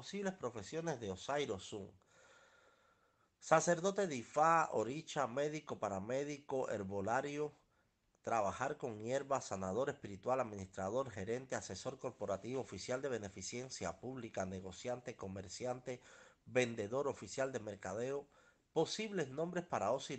posibles profesiones de Osairo Sun. Sacerdote de Ifá, oricha, médico, paramédico, herbolario, trabajar con hierbas, sanador espiritual, administrador, gerente, asesor corporativo, oficial de beneficencia pública, negociante, comerciante, vendedor, oficial de mercadeo. Posibles nombres para Osiris